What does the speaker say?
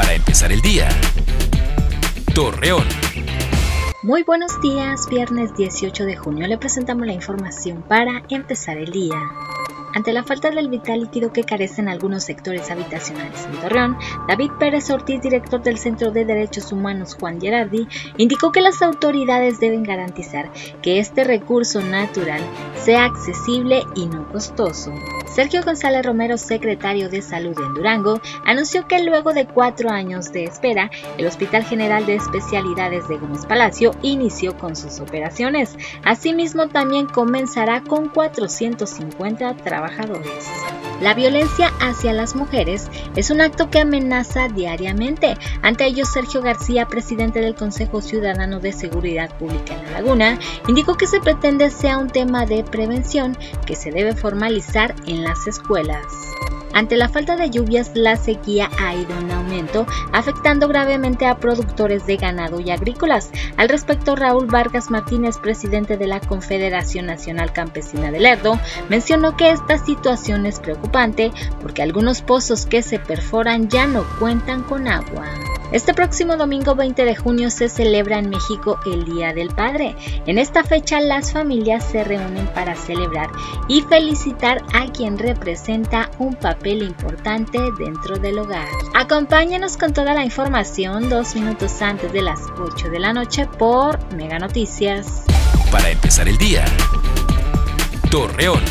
Para empezar el día. Torreón. Muy buenos días, viernes 18 de junio le presentamos la información para empezar el día. Ante la falta del vital líquido que carecen algunos sectores habitacionales en Torreón, David Pérez Ortiz, director del Centro de Derechos Humanos Juan Gerardi, indicó que las autoridades deben garantizar que este recurso natural sea accesible y no costoso. Sergio González Romero, secretario de Salud en Durango, anunció que luego de cuatro años de espera, el Hospital General de Especialidades de Gómez Palacio inició con sus operaciones. Asimismo, también comenzará con 450 trabajadores. La violencia hacia las mujeres es un acto que amenaza diariamente. Ante ello, Sergio García, presidente del Consejo Ciudadano de Seguridad Pública en La Laguna, indicó que se pretende sea un tema de prevención que se debe formalizar en las escuelas. Ante la falta de lluvias, la sequía ha ido en aumento, afectando gravemente a productores de ganado y agrícolas. Al respecto, Raúl Vargas Martínez, presidente de la Confederación Nacional Campesina del Lerdo, mencionó que esta situación es preocupante porque algunos pozos que se perforan ya no cuentan con agua. Este próximo domingo 20 de junio se celebra en México el Día del Padre. En esta fecha las familias se reúnen para celebrar y felicitar a quien representa un papel importante dentro del hogar. Acompáñenos con toda la información dos minutos antes de las 8 de la noche por Mega Noticias. Para empezar el día. Torreón.